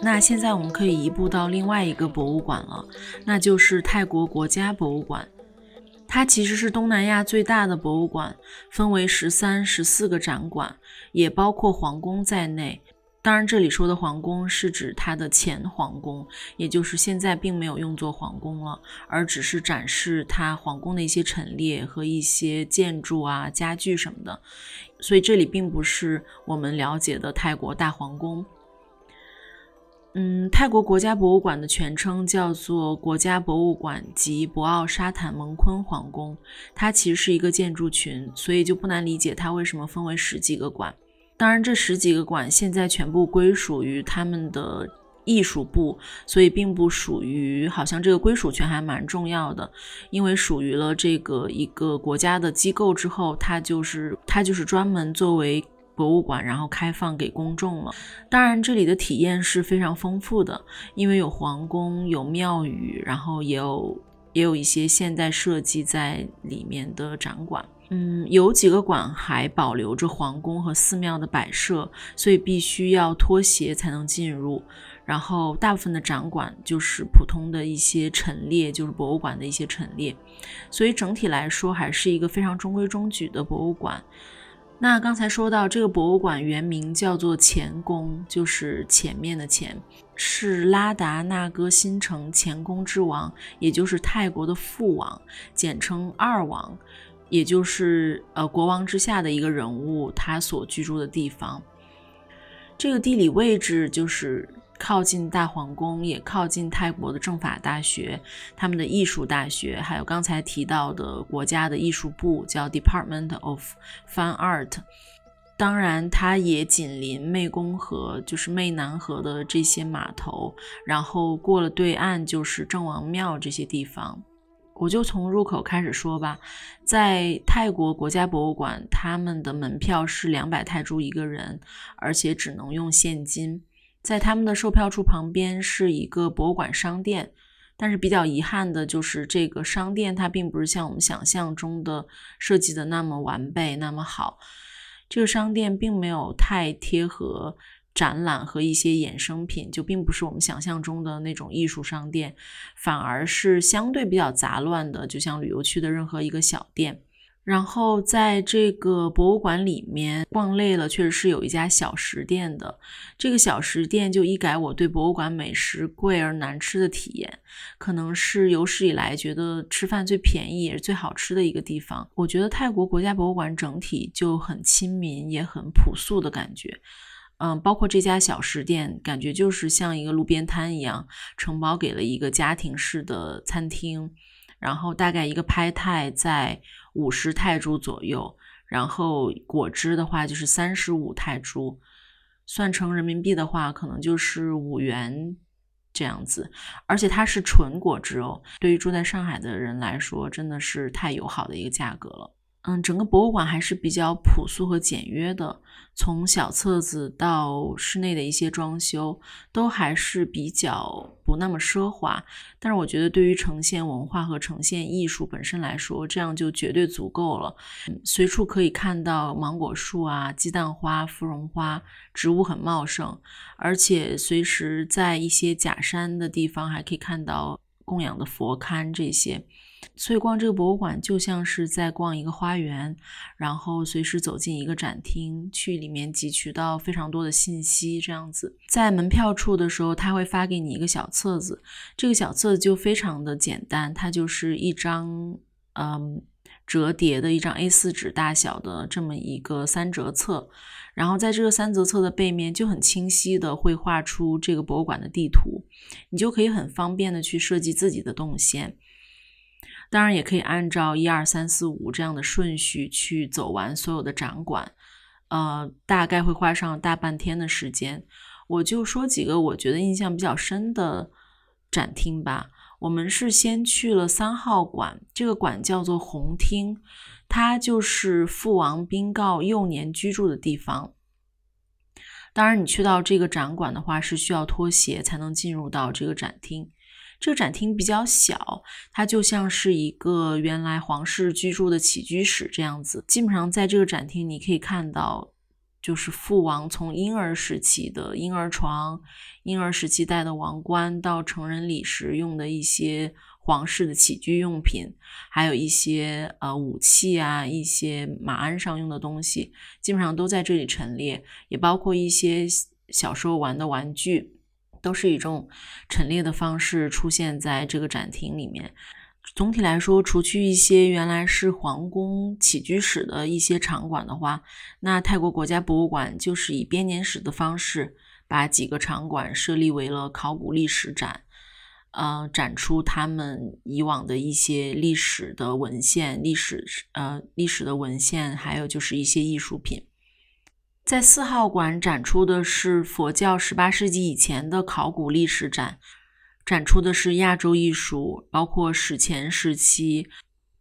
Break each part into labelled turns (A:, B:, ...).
A: 那现在我们可以移步到另外一个博物馆了，那就是泰国国家博物馆。它其实是东南亚最大的博物馆，分为十三、十四个展馆，也包括皇宫在内。当然，这里说的皇宫是指它的前皇宫，也就是现在并没有用作皇宫了，而只是展示它皇宫的一些陈列和一些建筑啊、家具什么的。所以这里并不是我们了解的泰国大皇宫。嗯，泰国国家博物馆的全称叫做国家博物馆及博奥沙坦蒙坤皇宫。它其实是一个建筑群，所以就不难理解它为什么分为十几个馆。当然，这十几个馆现在全部归属于他们的艺术部，所以并不属于。好像这个归属权还蛮重要的，因为属于了这个一个国家的机构之后，它就是它就是专门作为。博物馆，然后开放给公众了。当然，这里的体验是非常丰富的，因为有皇宫、有庙宇，然后也有也有一些现代设计在里面的展馆。嗯，有几个馆还保留着皇宫和寺庙的摆设，所以必须要脱鞋才能进入。然后，大部分的展馆就是普通的一些陈列，就是博物馆的一些陈列。所以整体来说，还是一个非常中规中矩的博物馆。那刚才说到这个博物馆原名叫做前宫，就是前面的前，是拉达那哥新城前宫之王，也就是泰国的父王，简称二王，也就是呃国王之下的一个人物，他所居住的地方。这个地理位置就是。靠近大皇宫，也靠近泰国的政法大学，他们的艺术大学，还有刚才提到的国家的艺术部，叫 Department of Fine Art。当然，它也紧邻湄公河，就是湄南河的这些码头，然后过了对岸就是郑王庙这些地方。我就从入口开始说吧，在泰国国家博物馆，他们的门票是两百泰铢一个人，而且只能用现金。在他们的售票处旁边是一个博物馆商店，但是比较遗憾的就是这个商店它并不是像我们想象中的设计的那么完备、那么好。这个商店并没有太贴合展览和一些衍生品，就并不是我们想象中的那种艺术商店，反而是相对比较杂乱的，就像旅游区的任何一个小店。然后在这个博物馆里面逛累了，确实是有一家小食店的。这个小食店就一改我对博物馆美食贵而难吃的体验，可能是有史以来觉得吃饭最便宜也是最好吃的一个地方。我觉得泰国国家博物馆整体就很亲民，也很朴素的感觉。嗯，包括这家小食店，感觉就是像一个路边摊一样，承包给了一个家庭式的餐厅。然后大概一个拍泰在五十泰铢左右，然后果汁的话就是三十五泰铢，算成人民币的话可能就是五元这样子。而且它是纯果汁哦，对于住在上海的人来说，真的是太友好的一个价格了。嗯，整个博物馆还是比较朴素和简约的，从小册子到室内的一些装修，都还是比较不那么奢华。但是我觉得，对于呈现文化和呈现艺术本身来说，这样就绝对足够了。随处可以看到芒果树啊、鸡蛋花、芙蓉花，植物很茂盛，而且随时在一些假山的地方还可以看到供养的佛龛这些。所以逛这个博物馆就像是在逛一个花园，然后随时走进一个展厅，去里面汲取到非常多的信息。这样子，在门票处的时候，他会发给你一个小册子，这个小册子就非常的简单，它就是一张嗯折叠的一张 A4 纸大小的这么一个三折册，然后在这个三折册的背面就很清晰的会画出这个博物馆的地图，你就可以很方便的去设计自己的动线。当然也可以按照一二三四五这样的顺序去走完所有的展馆，呃，大概会花上大半天的时间。我就说几个我觉得印象比较深的展厅吧。我们是先去了三号馆，这个馆叫做红厅，它就是父王宾告幼年居住的地方。当然，你去到这个展馆的话，是需要脱鞋才能进入到这个展厅。这个展厅比较小，它就像是一个原来皇室居住的起居室这样子。基本上在这个展厅，你可以看到，就是父王从婴儿时期的婴儿床、婴儿时期戴的王冠，到成人礼时用的一些皇室的起居用品，还有一些呃武器啊，一些马鞍上用的东西，基本上都在这里陈列，也包括一些小时候玩的玩具。都是以这种陈列的方式出现在这个展厅里面。总体来说，除去一些原来是皇宫起居室的一些场馆的话，那泰国国家博物馆就是以编年史的方式，把几个场馆设立为了考古历史展，呃，展出他们以往的一些历史的文献、历史呃历史的文献，还有就是一些艺术品。在四号馆展出的是佛教十八世纪以前的考古历史展，展出的是亚洲艺术，包括史前时期、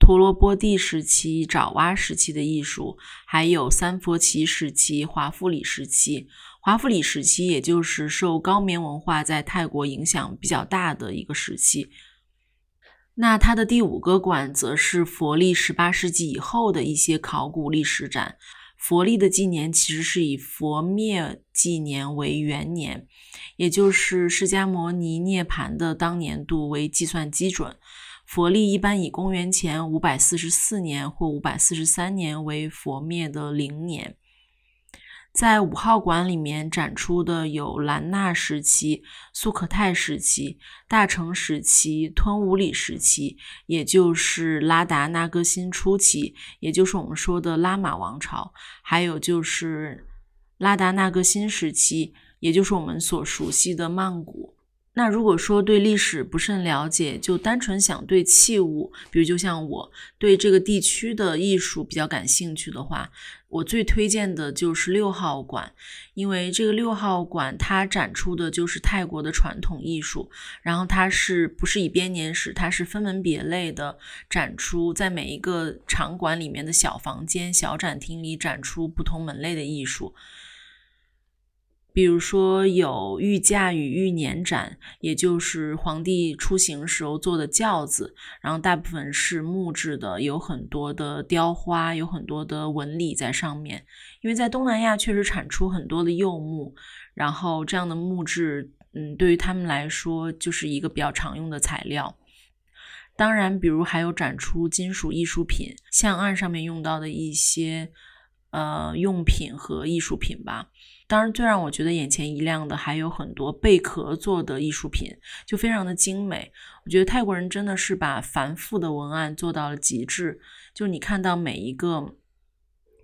A: 陀罗波帝时期、爪哇时期的艺术，还有三佛齐时期、华富里时期。华富里时期也就是受高棉文化在泰国影响比较大的一个时期。那它的第五个馆则是佛历十八世纪以后的一些考古历史展。佛历的纪年其实是以佛灭纪年为元年，也就是释迦牟尼涅盘的当年度为计算基准。佛历一般以公元前五百四十四年或五百四十三年为佛灭的零年。在五号馆里面展出的有兰纳时期、苏可泰时期、大成时期、吞武里时期，也就是拉达那哥辛初期，也就是我们说的拉玛王朝，还有就是拉达那哥辛时期，也就是我们所熟悉的曼谷。那如果说对历史不甚了解，就单纯想对器物，比如就像我对这个地区的艺术比较感兴趣的话，我最推荐的就是六号馆，因为这个六号馆它展出的就是泰国的传统艺术，然后它是不是以编年史，它是分门别类的展出，在每一个场馆里面的小房间、小展厅里展出不同门类的艺术。比如说有御驾与御辇展，也就是皇帝出行时候坐的轿子，然后大部分是木质的，有很多的雕花，有很多的纹理在上面。因为在东南亚确实产出很多的柚木，然后这样的木质，嗯，对于他们来说就是一个比较常用的材料。当然，比如还有展出金属艺术品，像案上面用到的一些呃用品和艺术品吧。当然，最让我觉得眼前一亮的还有很多贝壳做的艺术品，就非常的精美。我觉得泰国人真的是把繁复的文案做到了极致。就你看到每一个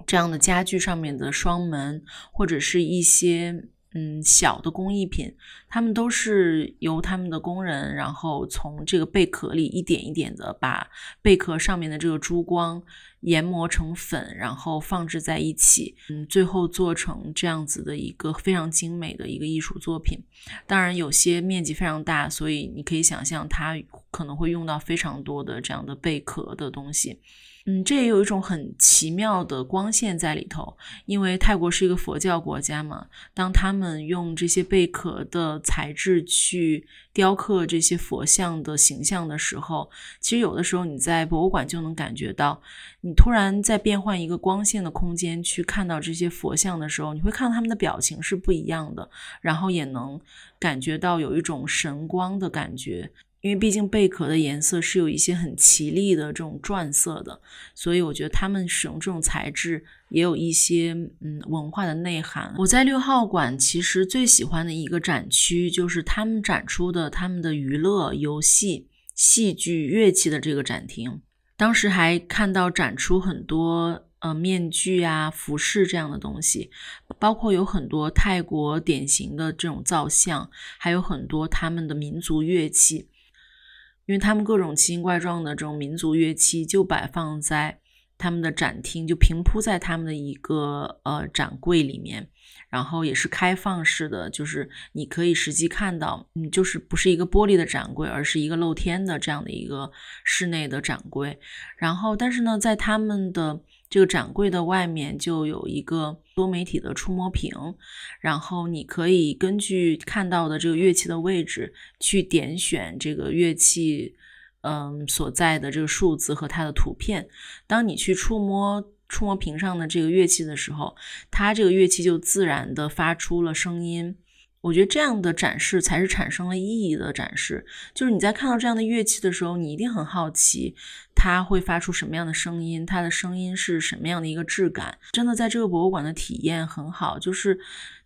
A: 这样的家具上面的双门，或者是一些嗯小的工艺品，他们都是由他们的工人，然后从这个贝壳里一点一点的把贝壳上面的这个珠光。研磨成粉，然后放置在一起，嗯，最后做成这样子的一个非常精美的一个艺术作品。当然，有些面积非常大，所以你可以想象它可能会用到非常多的这样的贝壳的东西。嗯，这也有一种很奇妙的光线在里头，因为泰国是一个佛教国家嘛。当他们用这些贝壳的材质去雕刻这些佛像的形象的时候，其实有的时候你在博物馆就能感觉到，你突然在变换一个光线的空间去看到这些佛像的时候，你会看到他们的表情是不一样的，然后也能感觉到有一种神光的感觉。因为毕竟贝壳的颜色是有一些很奇丽的这种转色的，所以我觉得他们使用这种材质也有一些嗯文化的内涵。我在六号馆其实最喜欢的一个展区就是他们展出的他们的娱乐、游戏、戏剧、乐器的这个展厅。当时还看到展出很多呃面具啊、服饰这样的东西，包括有很多泰国典型的这种造像，还有很多他们的民族乐器。因为他们各种奇形怪状的这种民族乐器就摆放在他们的展厅就平铺在他们的一个呃展柜里面，然后也是开放式的，就是你可以实际看到，嗯，就是不是一个玻璃的展柜，而是一个露天的这样的一个室内的展柜。然后，但是呢，在他们的这个展柜的外面就有一个多媒体的触摸屏，然后你可以根据看到的这个乐器的位置去点选这个乐器。嗯，所在的这个数字和它的图片，当你去触摸触摸屏上的这个乐器的时候，它这个乐器就自然的发出了声音。我觉得这样的展示才是产生了意义的展示。就是你在看到这样的乐器的时候，你一定很好奇它会发出什么样的声音，它的声音是什么样的一个质感。真的，在这个博物馆的体验很好，就是。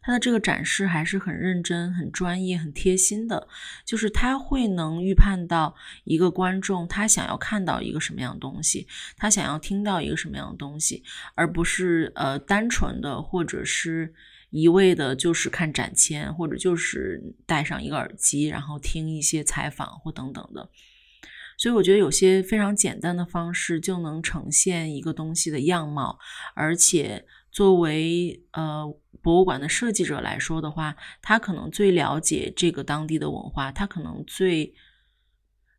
A: 它的这个展示还是很认真、很专业、很贴心的，就是他会能预判到一个观众他想要看到一个什么样的东西，他想要听到一个什么样的东西，而不是呃单纯的或者是一味的，就是看展签或者就是戴上一个耳机，然后听一些采访或等等的。所以我觉得有些非常简单的方式就能呈现一个东西的样貌，而且作为呃。博物馆的设计者来说的话，他可能最了解这个当地的文化，他可能最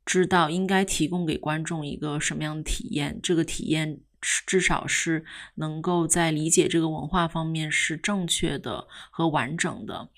A: 知道应该提供给观众一个什么样的体验。这个体验至少是能够在理解这个文化方面是正确的和完整的，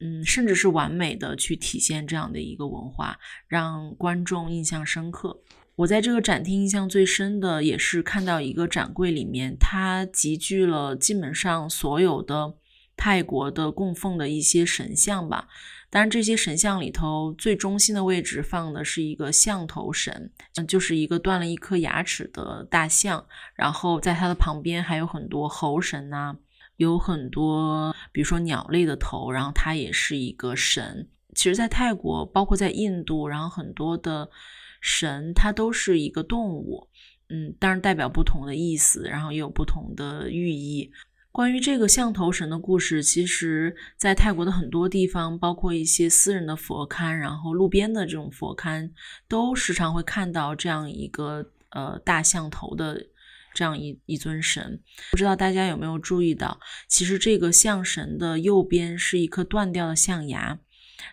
A: 嗯，甚至是完美的去体现这样的一个文化，让观众印象深刻。我在这个展厅印象最深的也是看到一个展柜里面，它集聚了基本上所有的。泰国的供奉的一些神像吧，当然这些神像里头最中心的位置放的是一个象头神，就是一个断了一颗牙齿的大象，然后在它的旁边还有很多猴神呐，有很多比如说鸟类的头，然后它也是一个神。其实，在泰国，包括在印度，然后很多的神它都是一个动物，嗯，当然代表不同的意思，然后也有不同的寓意。关于这个象头神的故事，其实，在泰国的很多地方，包括一些私人的佛龛，然后路边的这种佛龛，都时常会看到这样一个呃大象头的这样一一尊神。不知道大家有没有注意到，其实这个象神的右边是一颗断掉的象牙，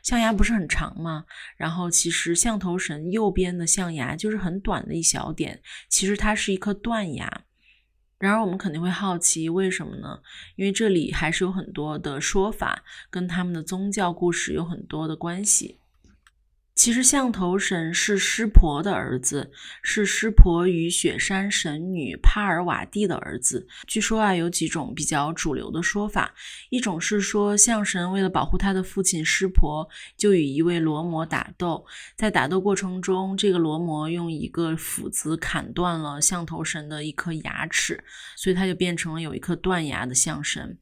A: 象牙不是很长吗？然后其实象头神右边的象牙就是很短的一小点，其实它是一颗断牙。然而，我们肯定会好奇，为什么呢？因为这里还是有很多的说法，跟他们的宗教故事有很多的关系。其实，象头神是湿婆的儿子，是湿婆与雪山神女帕尔瓦蒂的儿子。据说啊，有几种比较主流的说法。一种是说，象神为了保护他的父亲湿婆，就与一位罗摩打斗，在打斗过程中，这个罗摩用一个斧子砍断了象头神的一颗牙齿，所以他就变成了有一颗断牙的象神。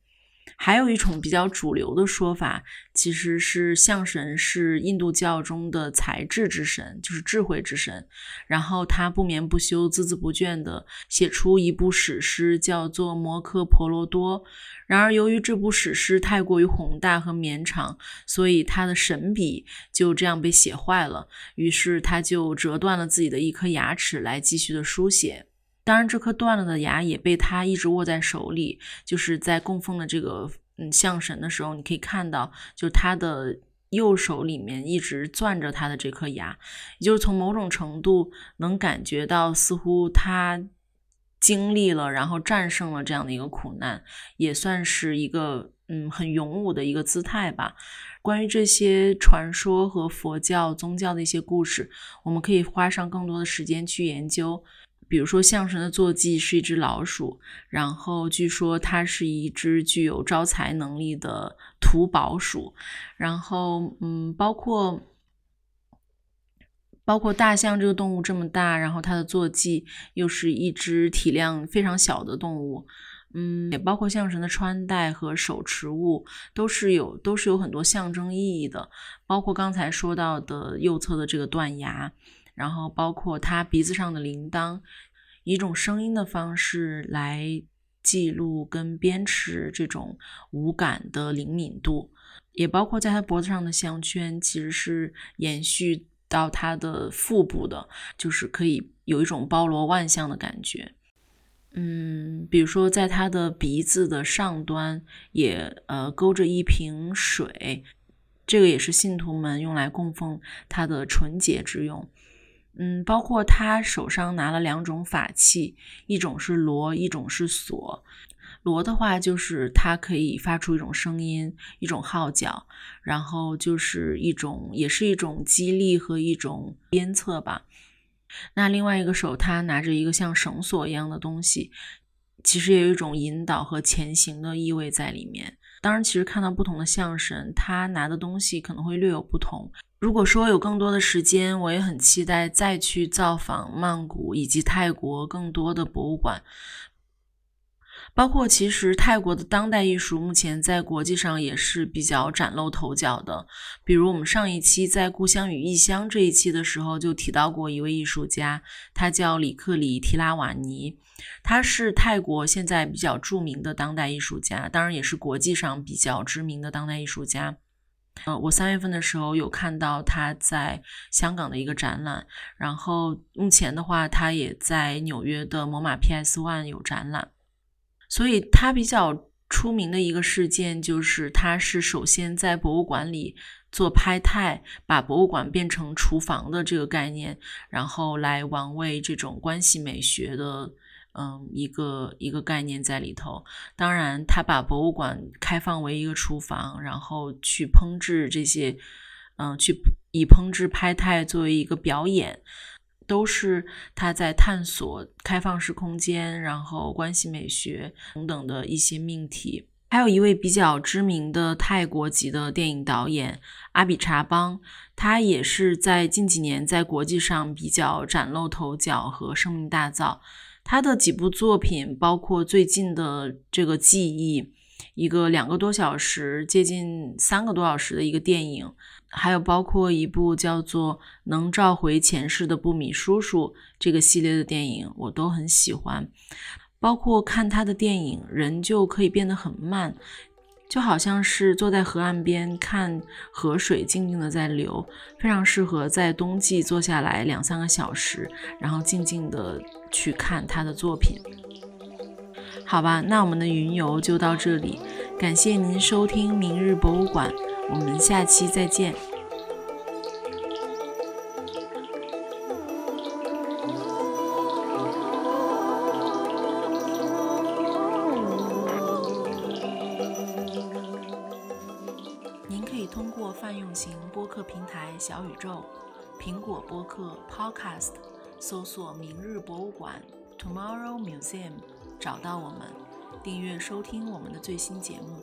A: 还有一种比较主流的说法，其实是象神是印度教中的才智之神，就是智慧之神。然后他不眠不休、孜孜不倦地写出一部史诗，叫做《摩诃婆罗多》。然而，由于这部史诗太过于宏大和绵长，所以他的神笔就这样被写坏了。于是他就折断了自己的一颗牙齿来继续的书写。当然，这颗断了的牙也被他一直握在手里。就是在供奉的这个嗯象神的时候，你可以看到，就是他的右手里面一直攥着他的这颗牙，也就是从某种程度能感觉到，似乎他经历了，然后战胜了这样的一个苦难，也算是一个嗯很勇武的一个姿态吧。关于这些传说和佛教宗教的一些故事，我们可以花上更多的时间去研究。比如说，象神的坐骑是一只老鼠，然后据说它是一只具有招财能力的土宝鼠，然后嗯，包括包括大象这个动物这么大，然后它的坐骑又是一只体量非常小的动物，嗯，也包括象神的穿戴和手持物都是有都是有很多象征意义的，包括刚才说到的右侧的这个断崖。然后包括它鼻子上的铃铛，以一种声音的方式来记录跟鞭笞这种五感的灵敏度，也包括在它脖子上的项圈，其实是延续到它的腹部的，就是可以有一种包罗万象的感觉。嗯，比如说在他的鼻子的上端也呃勾着一瓶水，这个也是信徒们用来供奉他的纯洁之用。嗯，包括他手上拿了两种法器，一种是锣，一种是锁。锣的话，就是它可以发出一种声音，一种号角，然后就是一种，也是一种激励和一种鞭策吧。那另外一个手，他拿着一个像绳索一样的东西，其实也有一种引导和前行的意味在里面。当然，其实看到不同的相声，他拿的东西可能会略有不同。如果说有更多的时间，我也很期待再去造访曼谷以及泰国更多的博物馆。包括其实泰国的当代艺术目前在国际上也是比较崭露头角的。比如我们上一期在《故乡与异乡》这一期的时候就提到过一位艺术家，他叫里克里提拉瓦尼，他是泰国现在比较著名的当代艺术家，当然也是国际上比较知名的当代艺术家。呃，我三月份的时候有看到他在香港的一个展览，然后目前的话，他也在纽约的摩马 PS One 有展览。所以他比较出名的一个事件，就是他是首先在博物馆里做拍太，把博物馆变成厨房的这个概念，然后来玩味这种关系美学的，嗯，一个一个概念在里头。当然，他把博物馆开放为一个厨房，然后去烹制这些，嗯，去以烹制拍太作为一个表演。都是他在探索开放式空间，然后关系美学等等的一些命题。还有一位比较知名的泰国籍的电影导演阿比查邦，他也是在近几年在国际上比较崭露头角和声名大噪。他的几部作品，包括最近的这个《记忆》，一个两个多小时、接近三个多小时的一个电影。还有包括一部叫做《能召回前世的布米叔叔》这个系列的电影，我都很喜欢。包括看他的电影，人就可以变得很慢，就好像是坐在河岸边看河水静静的在流，非常适合在冬季坐下来两三个小时，然后静静的去看他的作品。好吧，那我们的云游就到这里，感谢您收听明日博物馆。我们下期再见。您可以通过泛用型播客平台小宇宙、苹果播客 Podcast 搜索“明日博物馆 ”（Tomorrow Museum） 找到我们，订阅收听我们的最新节目。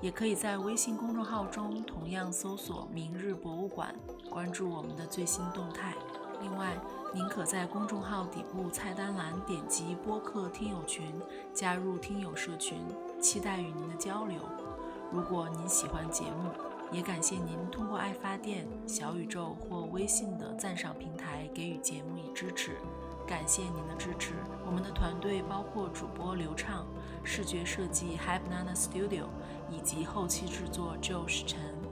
A: 也可以在微信公众号中同样搜索“明日博物馆”，关注我们的最新动态。另外，您可在公众号底部菜单栏点击“播客听友群”，加入听友社群，期待与您的交流。如果您喜欢节目，也感谢您通过爱发电、小宇宙或微信的赞赏平台给予节目以支持。感谢您的支持。我们的团队包括主播刘畅、视觉设计 Hypnana Studio 以及后期制作 Josh 陈。